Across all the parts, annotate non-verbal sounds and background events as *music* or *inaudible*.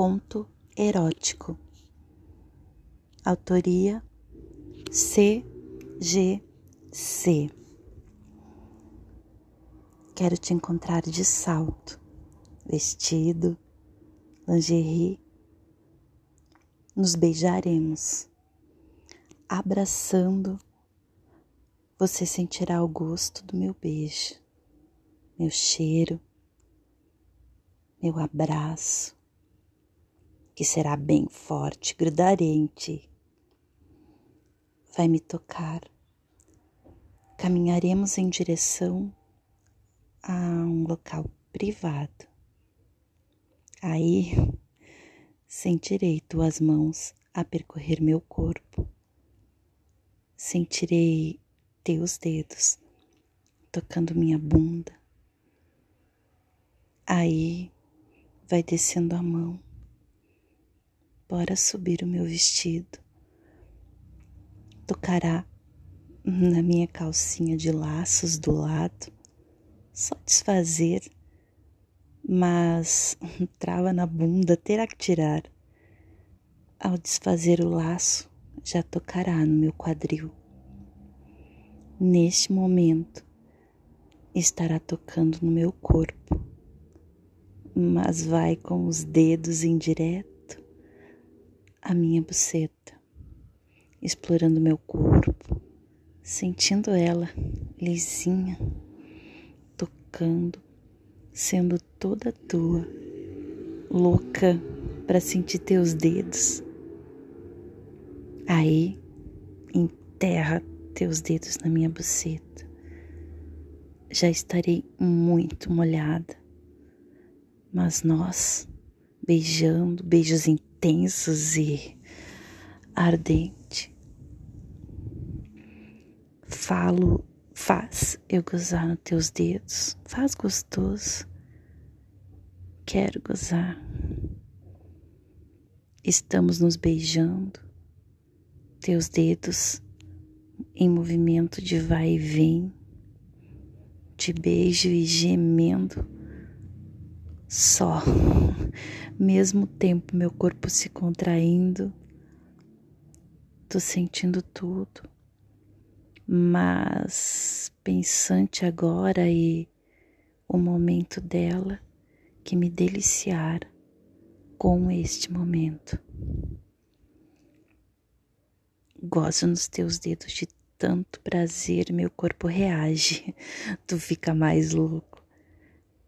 Conto erótico. Autoria C. G. C. Quero te encontrar de salto, vestido, lingerie. Nos beijaremos. Abraçando, você sentirá o gosto do meu beijo, meu cheiro, meu abraço, que será bem forte, grudarei em ti. Vai me tocar. Caminharemos em direção a um local privado. Aí sentirei tuas mãos a percorrer meu corpo. Sentirei teus dedos tocando minha bunda. Aí vai descendo a mão. Bora subir o meu vestido. Tocará na minha calcinha de laços do lado só desfazer, mas trava na bunda terá que tirar. Ao desfazer o laço, já tocará no meu quadril. Neste momento, estará tocando no meu corpo, mas vai com os dedos em à minha buceta, explorando meu corpo, sentindo ela lisinha tocando, sendo toda tua, louca para sentir teus dedos. Aí, enterra teus dedos na minha buceta. Já estarei muito molhada, mas nós, beijando, beijos intensos e ardente. Falo Faz eu gozar nos teus dedos, faz gostoso. Quero gozar. Estamos nos beijando, teus dedos em movimento de vai e vem, de beijo e gemendo. Só, mesmo tempo meu corpo se contraindo, tô sentindo tudo mas pensante agora e o momento dela que me deliciar com este momento. Gozo nos teus dedos de tanto prazer, meu corpo reage, *laughs* tu fica mais louco.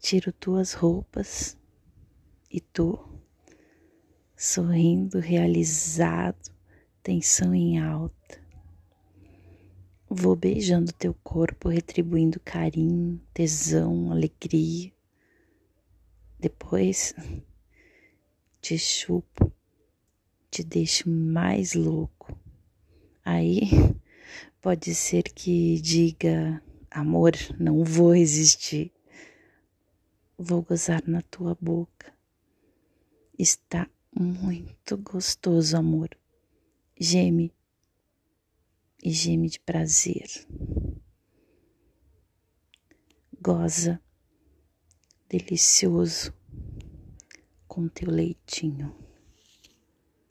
Tiro tuas roupas e tu, sorrindo, realizado, tensão em alta Vou beijando teu corpo, retribuindo carinho, tesão, alegria. Depois *laughs* te chupo, te deixo mais louco. Aí *laughs* pode ser que diga: amor, não vou resistir. Vou gozar na tua boca. Está muito gostoso, amor. Geme e geme de prazer. Goza delicioso com teu leitinho.